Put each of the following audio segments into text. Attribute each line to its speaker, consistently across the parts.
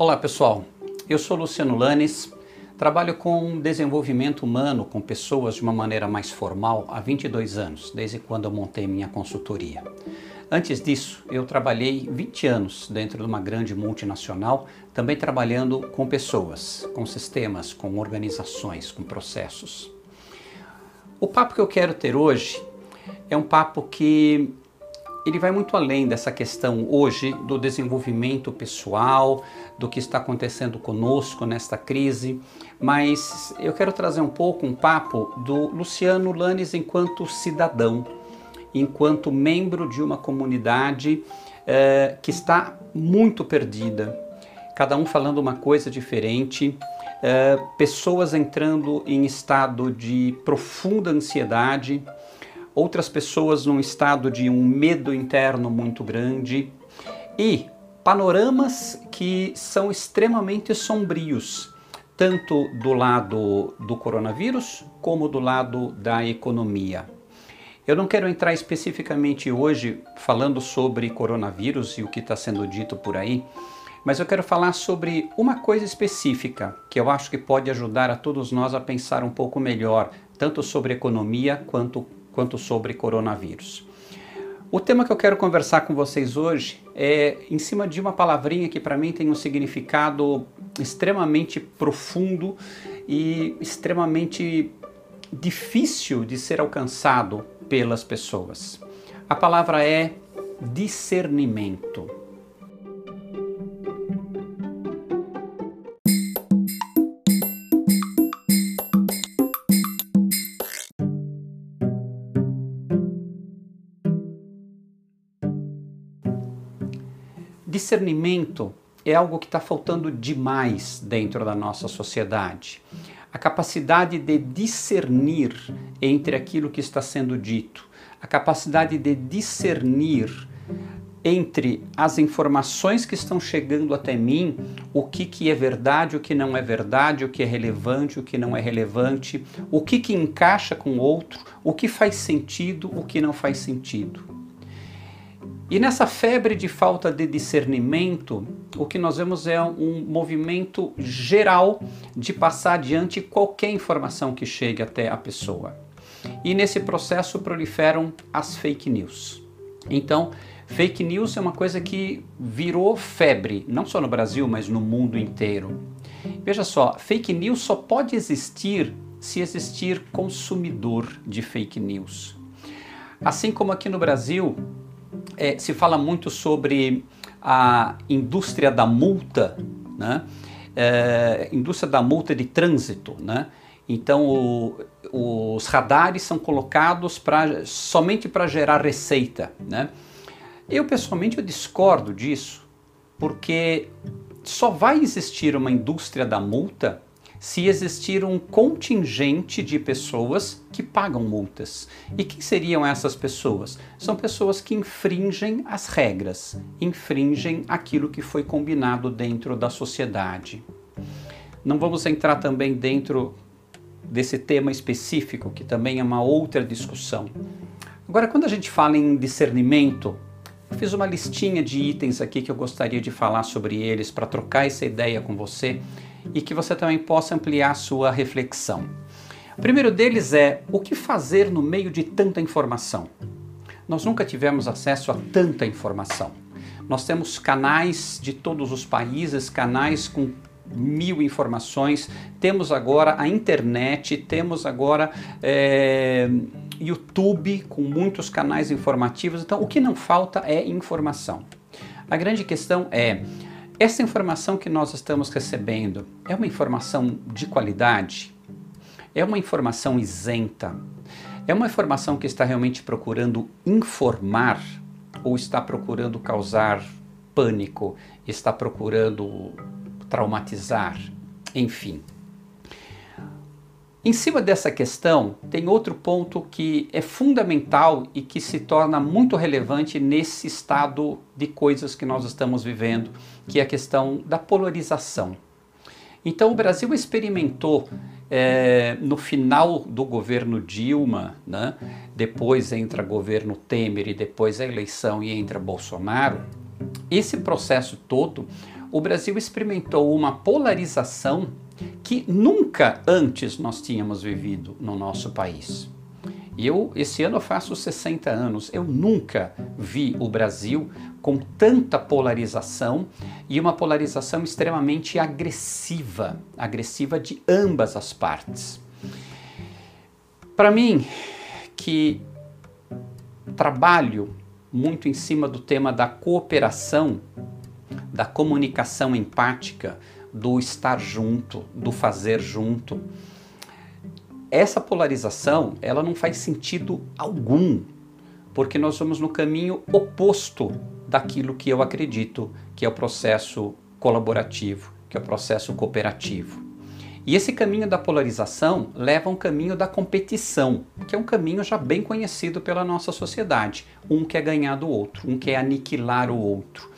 Speaker 1: Olá pessoal, eu sou Luciano Lanes, trabalho com desenvolvimento humano com pessoas de uma maneira mais formal há 22 anos, desde quando eu montei minha consultoria. Antes disso, eu trabalhei 20 anos dentro de uma grande multinacional, também trabalhando com pessoas, com sistemas, com organizações, com processos. O papo que eu quero ter hoje é um papo que ele vai muito além dessa questão hoje do desenvolvimento pessoal, do que está acontecendo conosco nesta crise, mas eu quero trazer um pouco um papo do Luciano Lanes enquanto cidadão, enquanto membro de uma comunidade eh, que está muito perdida, cada um falando uma coisa diferente. Eh, pessoas entrando em estado de profunda ansiedade, outras pessoas num estado de um medo interno muito grande e panoramas que são extremamente sombrios, tanto do lado do coronavírus como do lado da economia. Eu não quero entrar especificamente hoje falando sobre coronavírus e o que está sendo dito por aí, mas eu quero falar sobre uma coisa específica que eu acho que pode ajudar a todos nós a pensar um pouco melhor, tanto sobre economia quanto quanto sobre coronavírus. O tema que eu quero conversar com vocês hoje é em cima de uma palavrinha que para mim tem um significado extremamente profundo e extremamente difícil de ser alcançado pelas pessoas. A palavra é discernimento. Discernimento é algo que está faltando demais dentro da nossa sociedade. A capacidade de discernir entre aquilo que está sendo dito, a capacidade de discernir entre as informações que estão chegando até mim, o que, que é verdade, o que não é verdade, o que é relevante, o que não é relevante, o que, que encaixa com o outro, o que faz sentido, o que não faz sentido. E nessa febre de falta de discernimento, o que nós vemos é um movimento geral de passar adiante qualquer informação que chegue até a pessoa. E nesse processo proliferam as fake news. Então, fake news é uma coisa que virou febre, não só no Brasil, mas no mundo inteiro. Veja só, fake news só pode existir se existir consumidor de fake news. Assim como aqui no Brasil, é, se fala muito sobre a indústria da multa, né? É, indústria da multa de trânsito, né? Então o, os radares são colocados pra, somente para gerar receita, né? Eu pessoalmente eu discordo disso, porque só vai existir uma indústria da multa se existir um contingente de pessoas que pagam multas. E quem seriam essas pessoas? São pessoas que infringem as regras, infringem aquilo que foi combinado dentro da sociedade. Não vamos entrar também dentro desse tema específico, que também é uma outra discussão. Agora, quando a gente fala em discernimento, eu fiz uma listinha de itens aqui que eu gostaria de falar sobre eles para trocar essa ideia com você e que você também possa ampliar sua reflexão. O primeiro deles é o que fazer no meio de tanta informação. Nós nunca tivemos acesso a tanta informação. Nós temos canais de todos os países, canais com mil informações, temos agora a internet, temos agora é, YouTube com muitos canais informativos, então o que não falta é informação. A grande questão é essa informação que nós estamos recebendo é uma informação de qualidade? É uma informação isenta? É uma informação que está realmente procurando informar ou está procurando causar pânico, está procurando traumatizar? Enfim. Em cima dessa questão, tem outro ponto que é fundamental e que se torna muito relevante nesse estado de coisas que nós estamos vivendo, que é a questão da polarização. Então, o Brasil experimentou é, no final do governo Dilma, né, depois entra governo Temer e depois a eleição e entra Bolsonaro, esse processo todo o Brasil experimentou uma polarização que nunca antes nós tínhamos vivido no nosso país. Eu, esse ano eu faço 60 anos, eu nunca vi o Brasil com tanta polarização e uma polarização extremamente agressiva, agressiva de ambas as partes. Para mim, que trabalho muito em cima do tema da cooperação, da comunicação empática, do estar junto, do fazer junto. Essa polarização, ela não faz sentido algum, porque nós vamos no caminho oposto daquilo que eu acredito, que é o processo colaborativo, que é o processo cooperativo. E esse caminho da polarização leva a um caminho da competição, que é um caminho já bem conhecido pela nossa sociedade. Um quer ganhar do outro, um quer aniquilar o outro.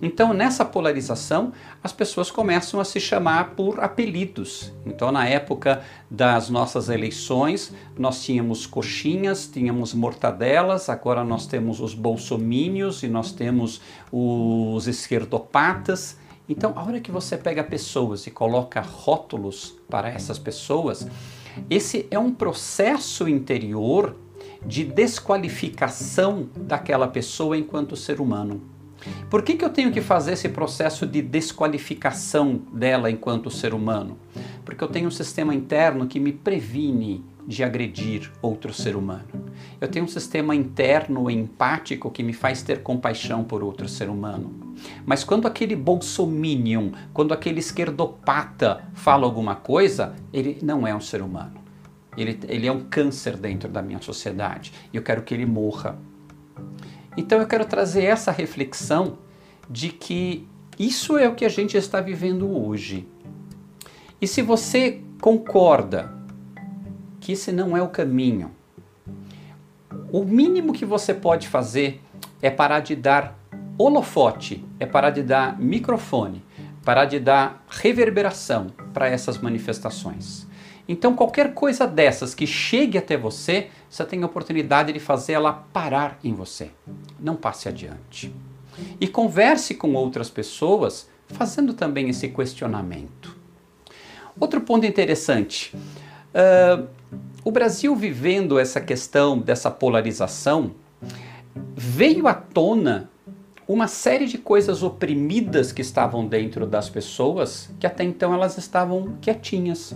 Speaker 1: Então, nessa polarização, as pessoas começam a se chamar por apelidos. Então, na época das nossas eleições, nós tínhamos coxinhas, tínhamos mortadelas, agora nós temos os bolsomínios e nós temos os esquerdopatas. Então, a hora que você pega pessoas e coloca rótulos para essas pessoas, esse é um processo interior de desqualificação daquela pessoa enquanto ser humano. Por que, que eu tenho que fazer esse processo de desqualificação dela enquanto ser humano? Porque eu tenho um sistema interno que me previne de agredir outro ser humano. Eu tenho um sistema interno empático que me faz ter compaixão por outro ser humano. Mas quando aquele bolsominion, quando aquele esquerdopata fala alguma coisa, ele não é um ser humano. Ele, ele é um câncer dentro da minha sociedade. E eu quero que ele morra. Então eu quero trazer essa reflexão de que isso é o que a gente está vivendo hoje. E se você concorda que esse não é o caminho, o mínimo que você pode fazer é parar de dar holofote, é parar de dar microfone, parar de dar reverberação para essas manifestações. Então, qualquer coisa dessas que chegue até você, você tem a oportunidade de fazer ela parar em você. Não passe adiante. E converse com outras pessoas, fazendo também esse questionamento. Outro ponto interessante: uh, o Brasil vivendo essa questão dessa polarização, veio à tona uma série de coisas oprimidas que estavam dentro das pessoas que até então elas estavam quietinhas,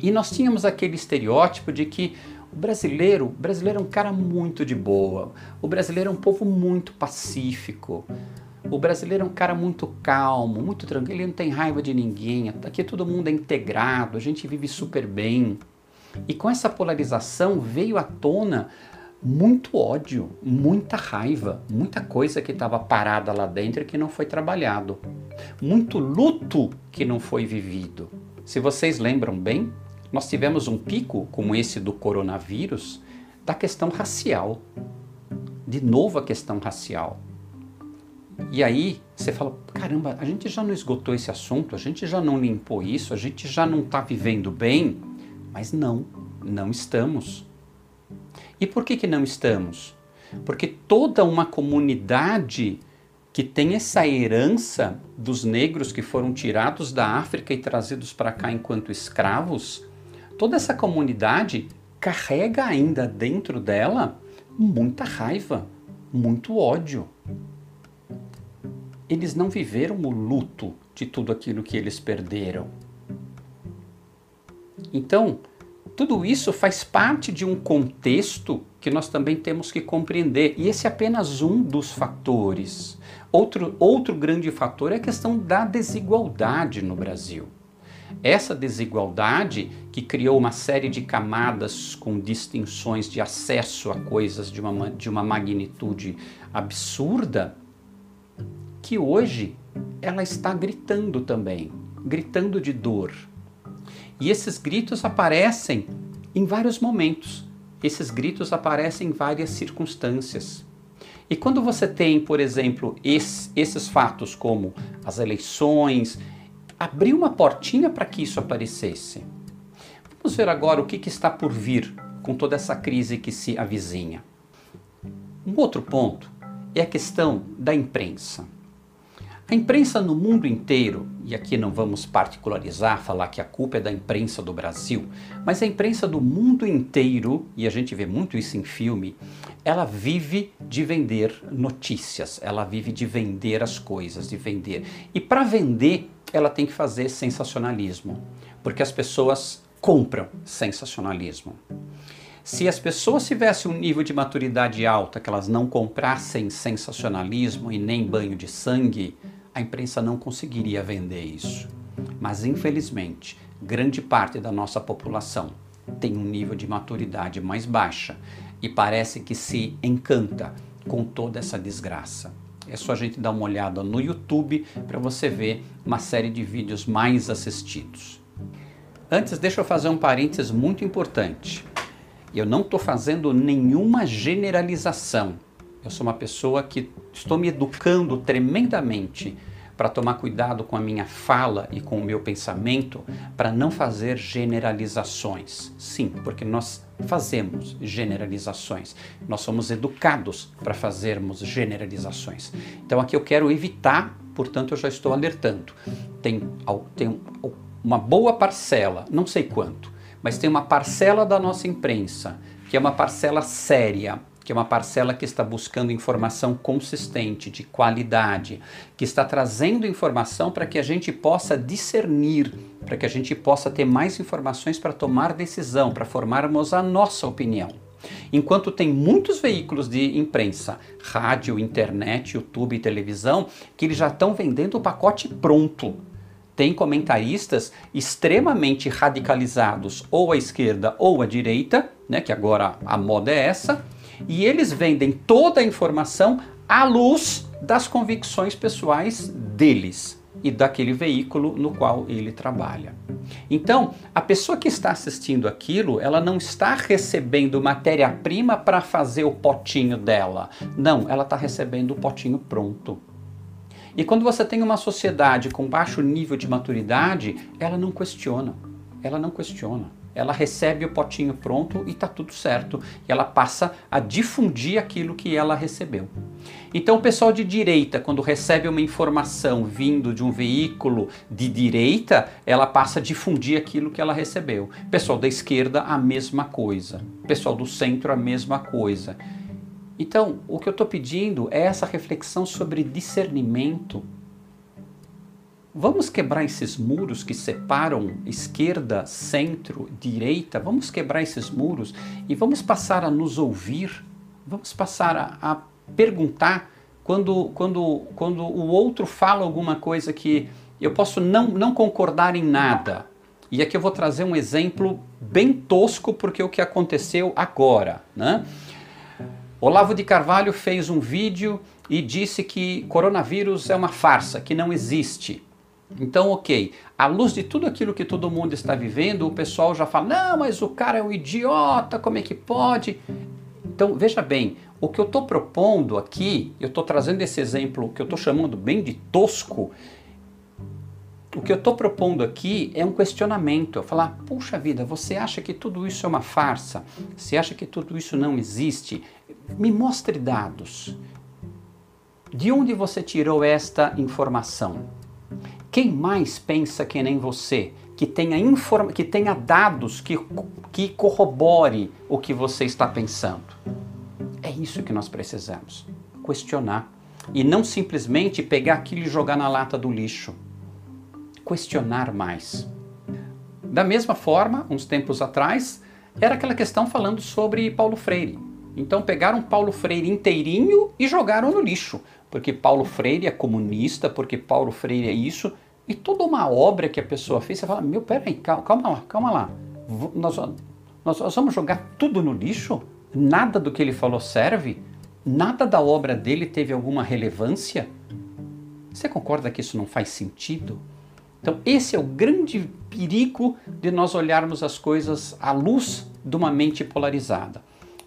Speaker 1: e nós tínhamos aquele estereótipo de que o brasileiro, o brasileiro é um cara muito de boa, o brasileiro é um povo muito pacífico, o brasileiro é um cara muito calmo, muito tranquilo, ele não tem raiva de ninguém, aqui todo mundo é integrado, a gente vive super bem. E com essa polarização veio à tona muito ódio, muita raiva, muita coisa que estava parada lá dentro e que não foi trabalhado, muito luto que não foi vivido. Se vocês lembram bem, nós tivemos um pico como esse do coronavírus da questão racial. De novo a questão racial. E aí você fala: caramba, a gente já não esgotou esse assunto, a gente já não limpou isso, a gente já não está vivendo bem. Mas não, não estamos. E por que, que não estamos? Porque toda uma comunidade que tem essa herança dos negros que foram tirados da África e trazidos para cá enquanto escravos, toda essa comunidade carrega ainda dentro dela muita raiva, muito ódio. Eles não viveram o luto de tudo aquilo que eles perderam. Então, tudo isso faz parte de um contexto que nós também temos que compreender, e esse é apenas um dos fatores. Outro, outro grande fator é a questão da desigualdade no Brasil. Essa desigualdade que criou uma série de camadas com distinções de acesso a coisas de uma, de uma magnitude absurda, que hoje ela está gritando também, gritando de dor. E esses gritos aparecem em vários momentos, esses gritos aparecem em várias circunstâncias. E quando você tem, por exemplo, esse, esses fatos como as eleições, abriu uma portinha para que isso aparecesse. Vamos ver agora o que, que está por vir com toda essa crise que se avizinha. Um outro ponto é a questão da imprensa. A imprensa no mundo inteiro, e aqui não vamos particularizar, falar que a culpa é da imprensa do Brasil, mas a imprensa do mundo inteiro, e a gente vê muito isso em filme, ela vive de vender notícias, ela vive de vender as coisas, de vender. E para vender, ela tem que fazer sensacionalismo, porque as pessoas compram sensacionalismo. Se as pessoas tivessem um nível de maturidade alta, que elas não comprassem sensacionalismo e nem banho de sangue, a imprensa não conseguiria vender isso. Mas infelizmente, grande parte da nossa população tem um nível de maturidade mais baixa e parece que se encanta com toda essa desgraça. É só a gente dar uma olhada no YouTube para você ver uma série de vídeos mais assistidos. Antes, deixa eu fazer um parênteses muito importante. Eu não estou fazendo nenhuma generalização. Eu sou uma pessoa que estou me educando tremendamente para tomar cuidado com a minha fala e com o meu pensamento para não fazer generalizações. Sim, porque nós fazemos generalizações. Nós somos educados para fazermos generalizações. Então aqui eu quero evitar, portanto eu já estou alertando. Tem, tem uma boa parcela, não sei quanto, mas tem uma parcela da nossa imprensa, que é uma parcela séria, que é uma parcela que está buscando informação consistente, de qualidade, que está trazendo informação para que a gente possa discernir, para que a gente possa ter mais informações para tomar decisão, para formarmos a nossa opinião. Enquanto tem muitos veículos de imprensa, rádio, internet, YouTube e televisão, que eles já estão vendendo o pacote pronto tem comentaristas extremamente radicalizados, ou à esquerda ou à direita, né, que agora a moda é essa, e eles vendem toda a informação à luz das convicções pessoais deles e daquele veículo no qual ele trabalha. Então, a pessoa que está assistindo aquilo, ela não está recebendo matéria-prima para fazer o potinho dela. Não, ela está recebendo o potinho pronto. E quando você tem uma sociedade com baixo nível de maturidade, ela não questiona. Ela não questiona. Ela recebe o potinho pronto e está tudo certo. E ela passa a difundir aquilo que ela recebeu. Então, o pessoal de direita, quando recebe uma informação vindo de um veículo de direita, ela passa a difundir aquilo que ela recebeu. Pessoal da esquerda, a mesma coisa. Pessoal do centro, a mesma coisa. Então, o que eu estou pedindo é essa reflexão sobre discernimento. Vamos quebrar esses muros que separam esquerda, centro, direita. Vamos quebrar esses muros e vamos passar a nos ouvir. Vamos passar a, a perguntar quando, quando, quando o outro fala alguma coisa que eu posso não, não concordar em nada. E aqui eu vou trazer um exemplo bem tosco porque é o que aconteceu agora, né? Olavo de Carvalho fez um vídeo e disse que coronavírus é uma farsa, que não existe. Então, ok, à luz de tudo aquilo que todo mundo está vivendo, o pessoal já fala: não, mas o cara é um idiota, como é que pode? Então, veja bem, o que eu estou propondo aqui, eu estou trazendo esse exemplo que eu estou chamando bem de tosco. O que eu estou propondo aqui é um questionamento. Eu falar, puxa vida, você acha que tudo isso é uma farsa? Você acha que tudo isso não existe? Me mostre dados. De onde você tirou esta informação? Quem mais pensa que nem você, que tenha, informa que tenha dados que, que corrobore o que você está pensando? É isso que nós precisamos. Questionar. E não simplesmente pegar aquilo e jogar na lata do lixo. Questionar mais. Da mesma forma, uns tempos atrás, era aquela questão falando sobre Paulo Freire. Então pegaram Paulo Freire inteirinho e jogaram no lixo, porque Paulo Freire é comunista, porque Paulo Freire é isso, e toda uma obra que a pessoa fez, você fala, meu, peraí, calma, calma lá, calma lá, nós, nós vamos jogar tudo no lixo? Nada do que ele falou serve? Nada da obra dele teve alguma relevância? Você concorda que isso não faz sentido? Então, esse é o grande perigo de nós olharmos as coisas à luz de uma mente polarizada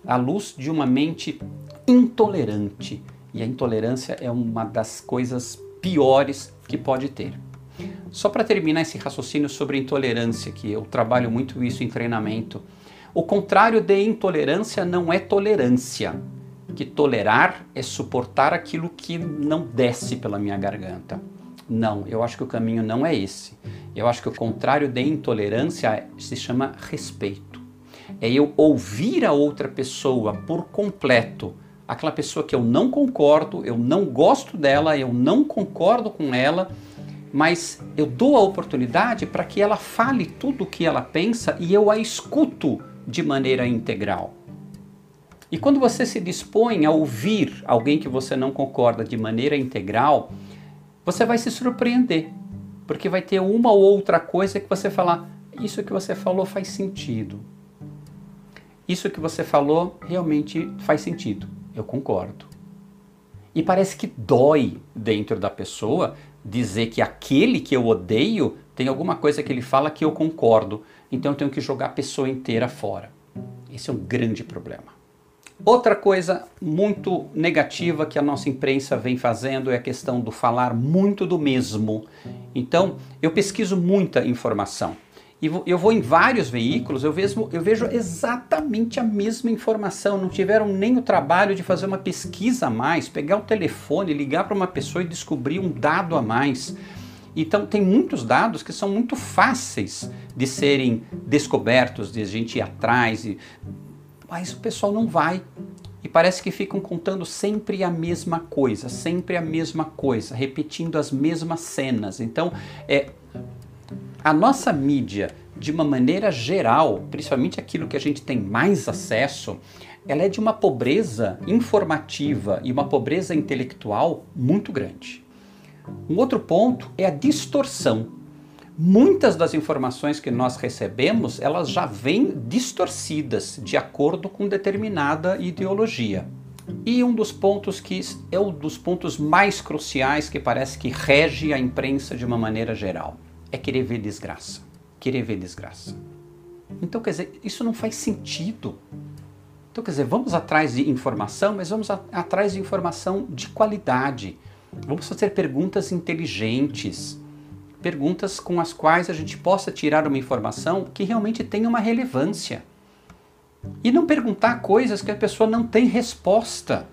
Speaker 1: à luz de uma mente intolerante. E a intolerância é uma das coisas piores que pode ter. Só para terminar esse raciocínio sobre intolerância, que eu trabalho muito isso em treinamento, o contrário de intolerância não é tolerância. Que tolerar é suportar aquilo que não desce pela minha garganta. Não, eu acho que o caminho não é esse. Eu acho que o contrário de intolerância se chama respeito. É eu ouvir a outra pessoa por completo, aquela pessoa que eu não concordo, eu não gosto dela, eu não concordo com ela, mas eu dou a oportunidade para que ela fale tudo o que ela pensa e eu a escuto de maneira integral. E quando você se dispõe a ouvir alguém que você não concorda de maneira integral, você vai se surpreender, porque vai ter uma ou outra coisa que você falar, isso que você falou faz sentido. Isso que você falou realmente faz sentido. Eu concordo. E parece que dói dentro da pessoa dizer que aquele que eu odeio tem alguma coisa que ele fala que eu concordo. Então eu tenho que jogar a pessoa inteira fora. Esse é um grande problema. Outra coisa muito negativa que a nossa imprensa vem fazendo é a questão do falar muito do mesmo. Então, eu pesquiso muita informação. E eu vou em vários veículos, eu vejo, eu vejo exatamente a mesma informação. Não tiveram nem o trabalho de fazer uma pesquisa a mais, pegar o telefone, ligar para uma pessoa e descobrir um dado a mais. Então, tem muitos dados que são muito fáceis de serem descobertos, de a gente ir atrás, e mas o pessoal não vai. E parece que ficam contando sempre a mesma coisa, sempre a mesma coisa, repetindo as mesmas cenas. Então, é, a nossa mídia, de uma maneira geral, principalmente aquilo que a gente tem mais acesso, ela é de uma pobreza informativa e uma pobreza intelectual muito grande. Um outro ponto é a distorção muitas das informações que nós recebemos, elas já vêm distorcidas de acordo com determinada ideologia. E um dos pontos que é um dos pontos mais cruciais que parece que rege a imprensa de uma maneira geral é querer ver desgraça. Querer ver desgraça. Então, quer dizer, isso não faz sentido. Então, quer dizer, vamos atrás de informação, mas vamos a, atrás de informação de qualidade. Vamos fazer perguntas inteligentes perguntas com as quais a gente possa tirar uma informação que realmente tenha uma relevância. E não perguntar coisas que a pessoa não tem resposta.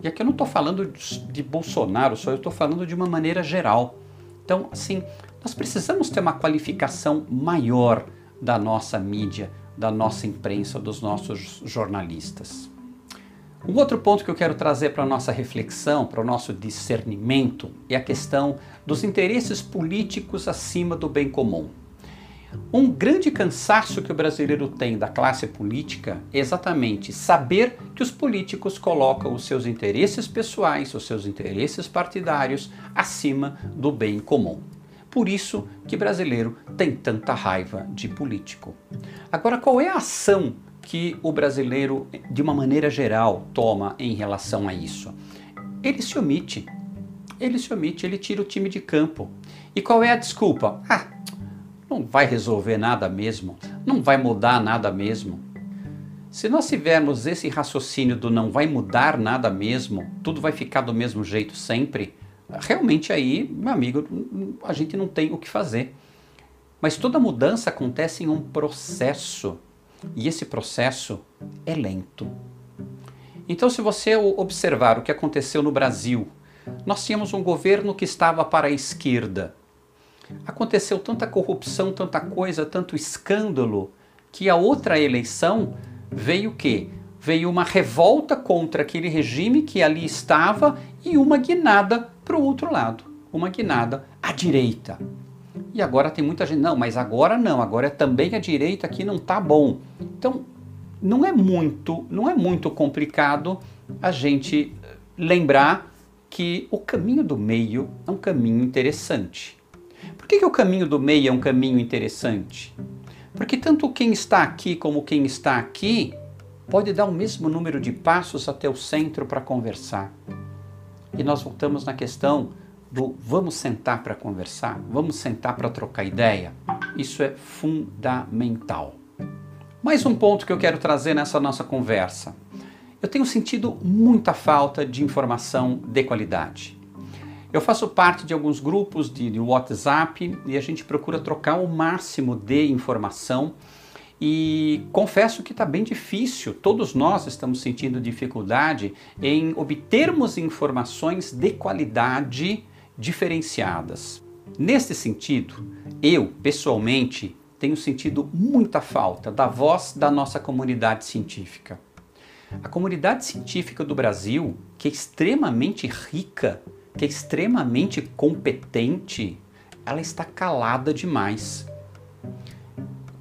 Speaker 1: E aqui eu não estou falando de Bolsonaro, só eu estou falando de uma maneira geral. Então, assim, nós precisamos ter uma qualificação maior da nossa mídia, da nossa imprensa, dos nossos jornalistas. Um outro ponto que eu quero trazer para a nossa reflexão, para o nosso discernimento, é a questão dos interesses políticos acima do bem comum. Um grande cansaço que o brasileiro tem da classe política é exatamente saber que os políticos colocam os seus interesses pessoais, os seus interesses partidários acima do bem comum. Por isso que brasileiro tem tanta raiva de político. Agora, qual é a ação que o brasileiro, de uma maneira geral, toma em relação a isso? Ele se omite. Ele se omite, ele tira o time de campo. E qual é a desculpa? Ah, não vai resolver nada mesmo, não vai mudar nada mesmo. Se nós tivermos esse raciocínio do não vai mudar nada mesmo, tudo vai ficar do mesmo jeito sempre, realmente aí, meu amigo, a gente não tem o que fazer. Mas toda mudança acontece em um processo. E esse processo é lento. Então, se você observar o que aconteceu no Brasil, nós tínhamos um governo que estava para a esquerda. Aconteceu tanta corrupção, tanta coisa, tanto escândalo, que a outra eleição veio o quê? Veio uma revolta contra aquele regime que ali estava e uma guinada para o outro lado, uma guinada à direita. E agora tem muita gente, não, mas agora não, agora é também a direita que não tá bom. Então, não é muito, não é muito complicado a gente lembrar que o caminho do meio é um caminho interessante. Por que, que o caminho do meio é um caminho interessante? Porque tanto quem está aqui como quem está aqui pode dar o mesmo número de passos até o centro para conversar. E nós voltamos na questão do vamos sentar para conversar, vamos sentar para trocar ideia. Isso é fundamental. Mais um ponto que eu quero trazer nessa nossa conversa. Eu tenho sentido muita falta de informação de qualidade. Eu faço parte de alguns grupos de, de WhatsApp e a gente procura trocar o máximo de informação e confesso que está bem difícil, todos nós estamos sentindo dificuldade em obtermos informações de qualidade diferenciadas. Neste sentido, eu, pessoalmente, tenho sentido muita falta da voz da nossa comunidade científica. A comunidade científica do Brasil, que é extremamente rica, que é extremamente competente, ela está calada demais.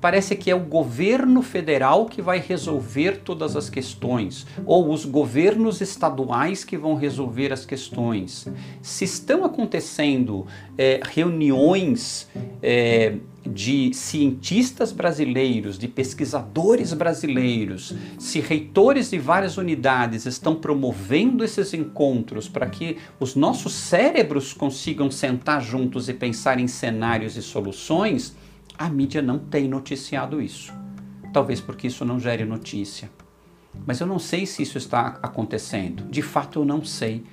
Speaker 1: Parece que é o governo federal que vai resolver todas as questões, ou os governos estaduais que vão resolver as questões. Se estão acontecendo é, reuniões é, de cientistas brasileiros, de pesquisadores brasileiros, se reitores de várias unidades estão promovendo esses encontros para que os nossos cérebros consigam sentar juntos e pensar em cenários e soluções, a mídia não tem noticiado isso. Talvez porque isso não gere notícia. Mas eu não sei se isso está acontecendo. De fato, eu não sei.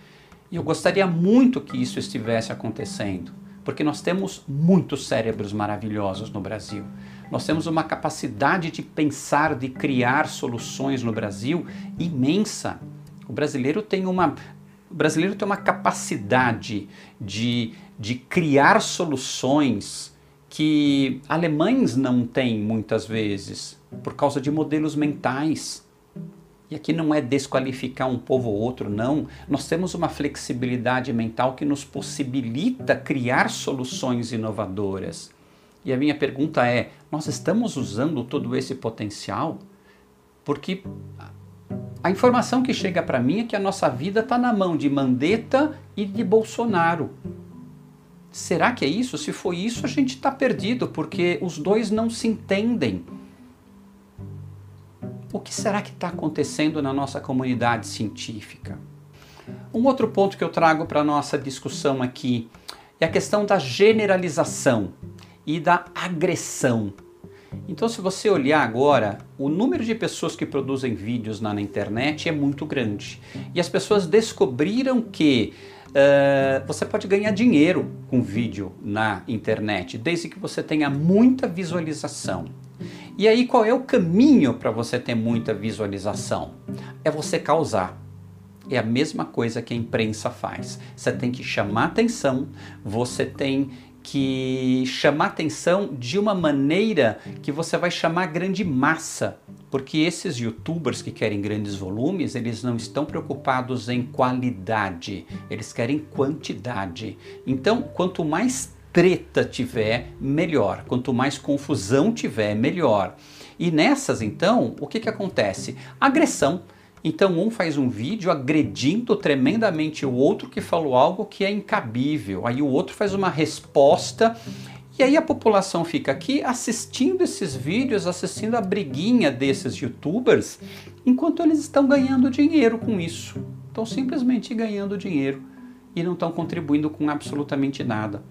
Speaker 1: E eu gostaria muito que isso estivesse acontecendo porque nós temos muitos cérebros maravilhosos no Brasil. Nós temos uma capacidade de pensar, de criar soluções no Brasil imensa. O brasileiro tem uma, o brasileiro tem uma capacidade de, de criar soluções que alemães não têm muitas vezes, por causa de modelos mentais. E aqui não é desqualificar um povo ou outro, não. Nós temos uma flexibilidade mental que nos possibilita criar soluções inovadoras. E a minha pergunta é: nós estamos usando todo esse potencial? Porque a informação que chega para mim é que a nossa vida está na mão de Mandetta e de Bolsonaro. Será que é isso? Se for isso, a gente está perdido, porque os dois não se entendem o que será que está acontecendo na nossa comunidade científica? Um outro ponto que eu trago para a nossa discussão aqui é a questão da generalização e da agressão. Então, se você olhar agora, o número de pessoas que produzem vídeos na, na internet é muito grande. E as pessoas descobriram que uh, você pode ganhar dinheiro com vídeo na internet, desde que você tenha muita visualização. E aí qual é o caminho para você ter muita visualização? É você causar. É a mesma coisa que a imprensa faz. Você tem que chamar atenção, você tem que chamar atenção de uma maneira que você vai chamar grande massa, porque esses youtubers que querem grandes volumes, eles não estão preocupados em qualidade, eles querem quantidade. Então, quanto mais treta tiver, melhor. Quanto mais confusão tiver, melhor. E nessas, então, o que, que acontece? Agressão. Então, um faz um vídeo agredindo tremendamente o outro que falou algo que é incabível. Aí o outro faz uma resposta. E aí a população fica aqui assistindo esses vídeos, assistindo a briguinha desses youtubers, enquanto eles estão ganhando dinheiro com isso. Estão simplesmente ganhando dinheiro e não estão contribuindo com absolutamente nada.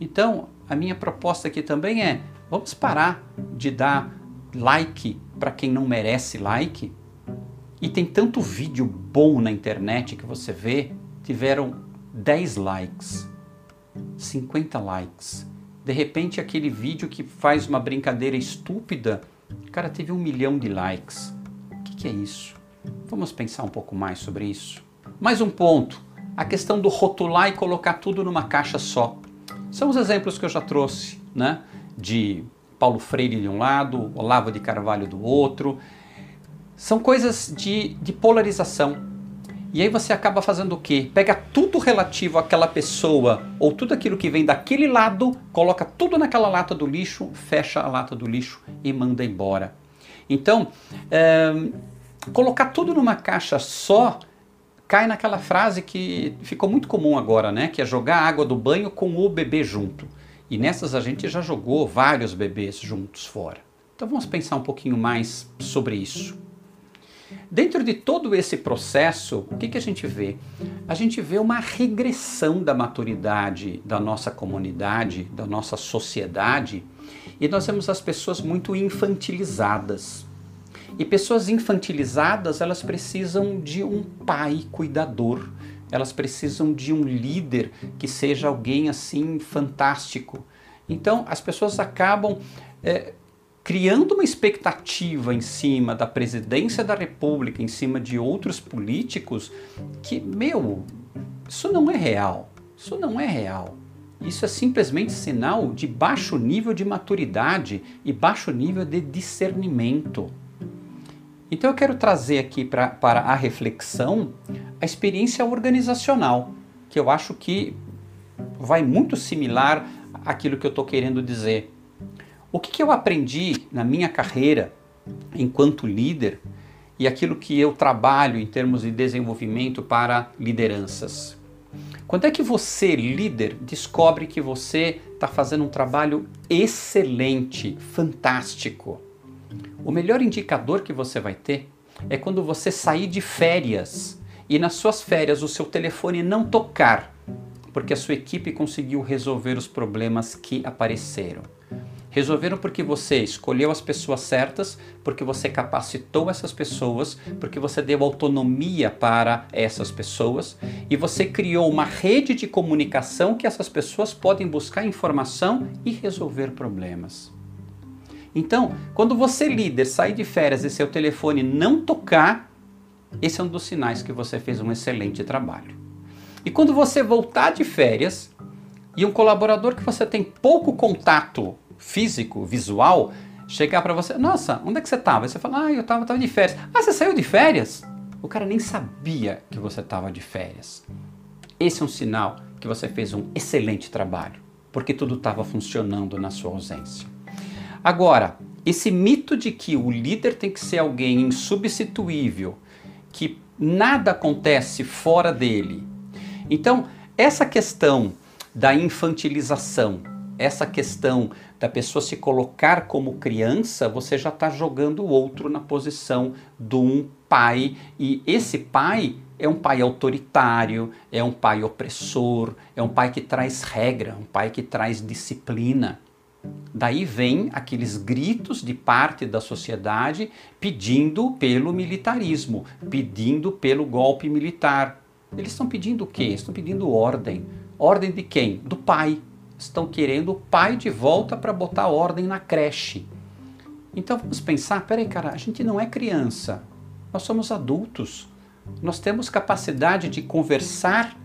Speaker 1: Então, a minha proposta aqui também é: vamos parar de dar like para quem não merece like. E tem tanto vídeo bom na internet que você vê, tiveram 10 likes, 50 likes. De repente, aquele vídeo que faz uma brincadeira estúpida, cara, teve um milhão de likes. O que, que é isso? Vamos pensar um pouco mais sobre isso. Mais um ponto: a questão do rotular e colocar tudo numa caixa só. São os exemplos que eu já trouxe, né? De Paulo Freire de um lado, Olavo de Carvalho do outro. São coisas de, de polarização. E aí você acaba fazendo o quê? Pega tudo relativo àquela pessoa ou tudo aquilo que vem daquele lado, coloca tudo naquela lata do lixo, fecha a lata do lixo e manda embora. Então, é, colocar tudo numa caixa só cai naquela frase que ficou muito comum agora, né? Que é jogar a água do banho com o bebê junto. E nessas a gente já jogou vários bebês juntos fora. Então vamos pensar um pouquinho mais sobre isso. Dentro de todo esse processo, o que, que a gente vê? A gente vê uma regressão da maturidade da nossa comunidade, da nossa sociedade, e nós vemos as pessoas muito infantilizadas. E pessoas infantilizadas, elas precisam de um pai cuidador. Elas precisam de um líder que seja alguém assim fantástico. Então, as pessoas acabam é, criando uma expectativa em cima da presidência da República, em cima de outros políticos, que, meu, isso não é real. Isso não é real. Isso é simplesmente sinal de baixo nível de maturidade e baixo nível de discernimento. Então eu quero trazer aqui pra, para a reflexão a experiência organizacional, que eu acho que vai muito similar àquilo que eu estou querendo dizer. O que, que eu aprendi na minha carreira enquanto líder e aquilo que eu trabalho em termos de desenvolvimento para lideranças? Quando é que você, líder, descobre que você está fazendo um trabalho excelente, fantástico? O melhor indicador que você vai ter é quando você sair de férias e nas suas férias o seu telefone não tocar, porque a sua equipe conseguiu resolver os problemas que apareceram. Resolveram porque você escolheu as pessoas certas, porque você capacitou essas pessoas, porque você deu autonomia para essas pessoas e você criou uma rede de comunicação que essas pessoas podem buscar informação e resolver problemas. Então, quando você, líder, sair de férias e seu telefone não tocar, esse é um dos sinais que você fez um excelente trabalho. E quando você voltar de férias e um colaborador que você tem pouco contato físico, visual, chegar para você, nossa, onde é que você estava? Você fala, ah, eu estava tava de férias. Ah, você saiu de férias? O cara nem sabia que você estava de férias. Esse é um sinal que você fez um excelente trabalho, porque tudo estava funcionando na sua ausência. Agora, esse mito de que o líder tem que ser alguém insubstituível, que nada acontece fora dele. Então, essa questão da infantilização, essa questão da pessoa se colocar como criança, você já está jogando o outro na posição de um pai. E esse pai é um pai autoritário, é um pai opressor, é um pai que traz regra, um pai que traz disciplina. Daí vem aqueles gritos de parte da sociedade pedindo pelo militarismo, pedindo pelo golpe militar. Eles estão pedindo o quê? Estão pedindo ordem. Ordem de quem? Do pai estão querendo o pai de volta para botar ordem na creche. Então vamos pensar, peraí cara, a gente não é criança, nós somos adultos, nós temos capacidade de conversar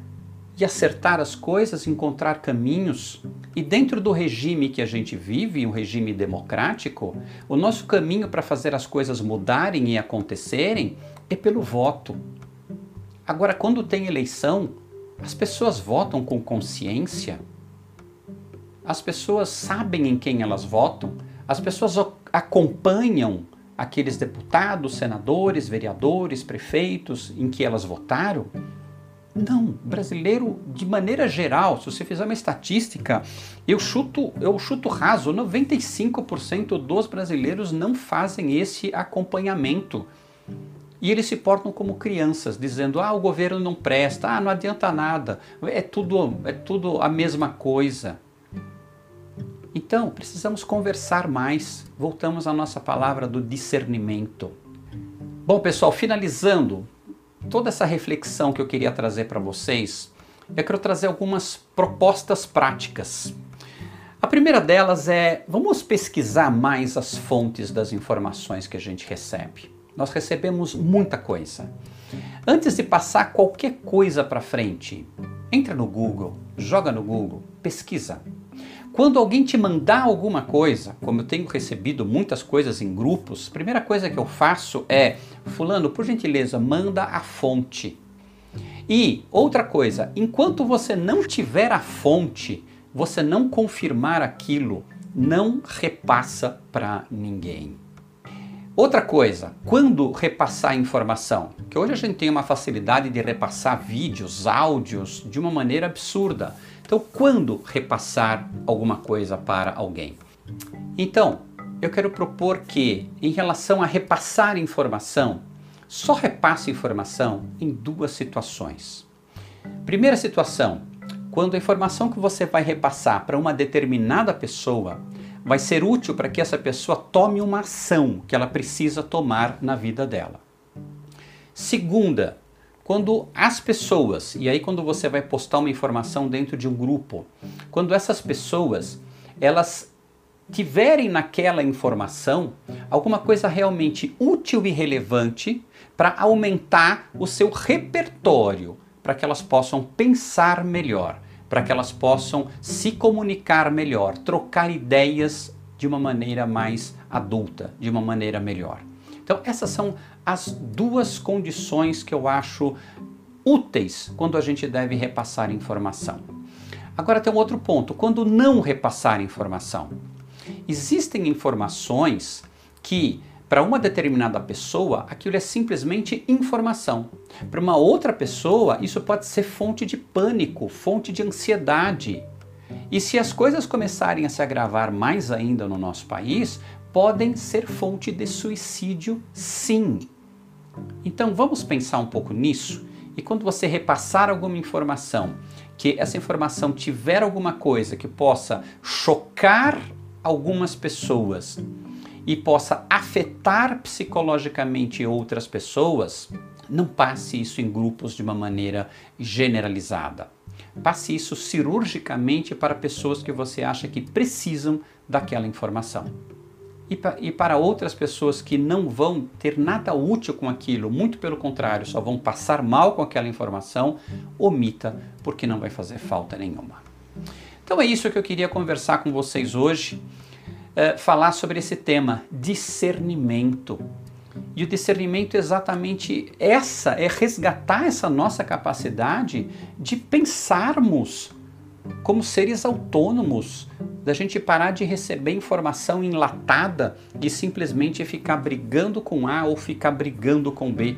Speaker 1: e acertar as coisas, encontrar caminhos. E dentro do regime que a gente vive, um regime democrático, o nosso caminho para fazer as coisas mudarem e acontecerem é pelo voto. Agora, quando tem eleição, as pessoas votam com consciência as pessoas sabem em quem elas votam, as pessoas acompanham aqueles deputados, senadores, vereadores, prefeitos em que elas votaram? Não, brasileiro de maneira geral, se você fizer uma estatística, eu chuto, eu chuto raso, 95% dos brasileiros não fazem esse acompanhamento. E eles se portam como crianças, dizendo: "Ah, o governo não presta, ah, não adianta nada. É tudo é tudo a mesma coisa". Então, precisamos conversar mais. Voltamos à nossa palavra do discernimento. Bom, pessoal, finalizando toda essa reflexão que eu queria trazer para vocês, eu quero trazer algumas propostas práticas. A primeira delas é: vamos pesquisar mais as fontes das informações que a gente recebe. Nós recebemos muita coisa. Antes de passar qualquer coisa para frente, entra no Google, joga no Google, pesquisa. Quando alguém te mandar alguma coisa, como eu tenho recebido muitas coisas em grupos, a primeira coisa que eu faço é, fulano, por gentileza, manda a fonte. E outra coisa, enquanto você não tiver a fonte, você não confirmar aquilo, não repassa para ninguém. Outra coisa, quando repassar informação, que hoje a gente tem uma facilidade de repassar vídeos, áudios de uma maneira absurda. Então, quando repassar alguma coisa para alguém? Então, eu quero propor que, em relação a repassar informação, só repasse informação em duas situações. Primeira situação, quando a informação que você vai repassar para uma determinada pessoa vai ser útil para que essa pessoa tome uma ação que ela precisa tomar na vida dela. Segunda, quando as pessoas, e aí quando você vai postar uma informação dentro de um grupo, quando essas pessoas, elas tiverem naquela informação alguma coisa realmente útil e relevante para aumentar o seu repertório, para que elas possam pensar melhor, para que elas possam se comunicar melhor, trocar ideias de uma maneira mais adulta, de uma maneira melhor. Então, essas são as duas condições que eu acho úteis quando a gente deve repassar informação. Agora tem um outro ponto, quando não repassar informação. Existem informações que para uma determinada pessoa, aquilo é simplesmente informação. Para uma outra pessoa, isso pode ser fonte de pânico, fonte de ansiedade. E se as coisas começarem a se agravar mais ainda no nosso país, podem ser fonte de suicídio, sim. Então vamos pensar um pouco nisso e quando você repassar alguma informação, que essa informação tiver alguma coisa que possa chocar algumas pessoas, e possa afetar psicologicamente outras pessoas, não passe isso em grupos de uma maneira generalizada. Passe isso cirurgicamente para pessoas que você acha que precisam daquela informação. E, pa e para outras pessoas que não vão ter nada útil com aquilo, muito pelo contrário, só vão passar mal com aquela informação, omita, porque não vai fazer falta nenhuma. Então é isso que eu queria conversar com vocês hoje. Eh, falar sobre esse tema, discernimento. E o discernimento é exatamente essa, é resgatar essa nossa capacidade de pensarmos como seres autônomos, da gente parar de receber informação enlatada e simplesmente ficar brigando com A ou ficar brigando com B,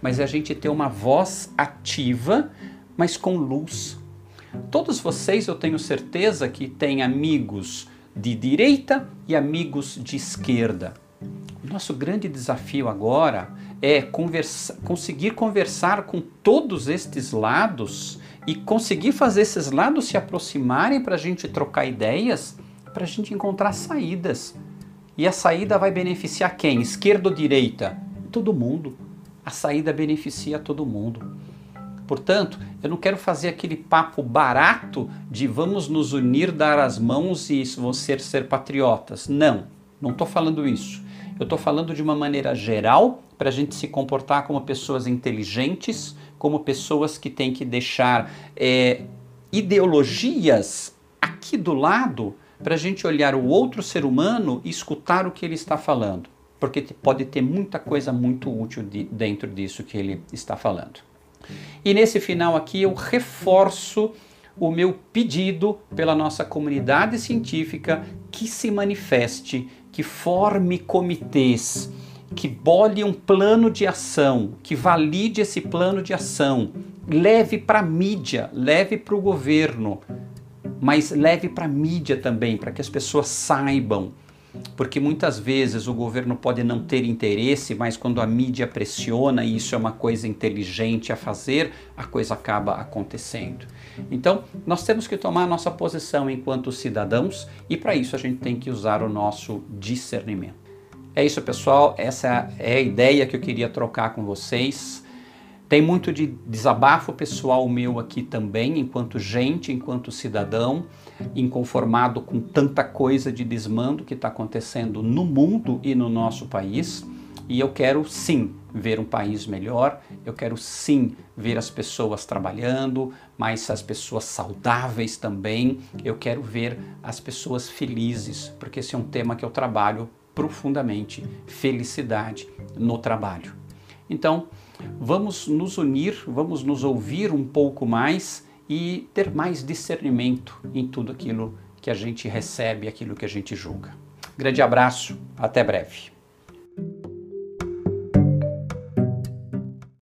Speaker 1: mas a gente ter uma voz ativa, mas com luz. Todos vocês, eu tenho certeza que têm amigos de direita e amigos de esquerda. O nosso grande desafio agora é conversa, conseguir conversar com todos estes lados e conseguir fazer esses lados se aproximarem para a gente trocar ideias, para a gente encontrar saídas. E a saída vai beneficiar quem? Esquerda ou direita? Todo mundo. A saída beneficia todo mundo. Portanto, eu não quero fazer aquele papo barato de vamos nos unir, dar as mãos e você ser patriotas. Não, não estou falando isso. Eu estou falando de uma maneira geral para a gente se comportar como pessoas inteligentes, como pessoas que têm que deixar é, ideologias aqui do lado para a gente olhar o outro ser humano e escutar o que ele está falando. Porque pode ter muita coisa muito útil de, dentro disso que ele está falando. E nesse final aqui eu reforço o meu pedido pela nossa comunidade científica que se manifeste, que forme comitês, que bole um plano de ação, que valide esse plano de ação, leve para a mídia, leve para o governo, mas leve para a mídia também, para que as pessoas saibam porque muitas vezes o governo pode não ter interesse, mas quando a mídia pressiona e isso é uma coisa inteligente a fazer, a coisa acaba acontecendo. Então, nós temos que tomar a nossa posição enquanto cidadãos e para isso a gente tem que usar o nosso discernimento. É isso, pessoal. Essa é a ideia que eu queria trocar com vocês. Tem muito de desabafo pessoal meu aqui também, enquanto gente, enquanto cidadão, inconformado com tanta coisa de desmando que está acontecendo no mundo e no nosso país. E eu quero sim ver um país melhor, eu quero sim ver as pessoas trabalhando, mas as pessoas saudáveis também. Eu quero ver as pessoas felizes, porque esse é um tema que eu trabalho profundamente: felicidade no trabalho. Então, vamos nos unir, vamos nos ouvir um pouco mais e ter mais discernimento em tudo aquilo que a gente recebe, aquilo que a gente julga. Grande abraço, até breve.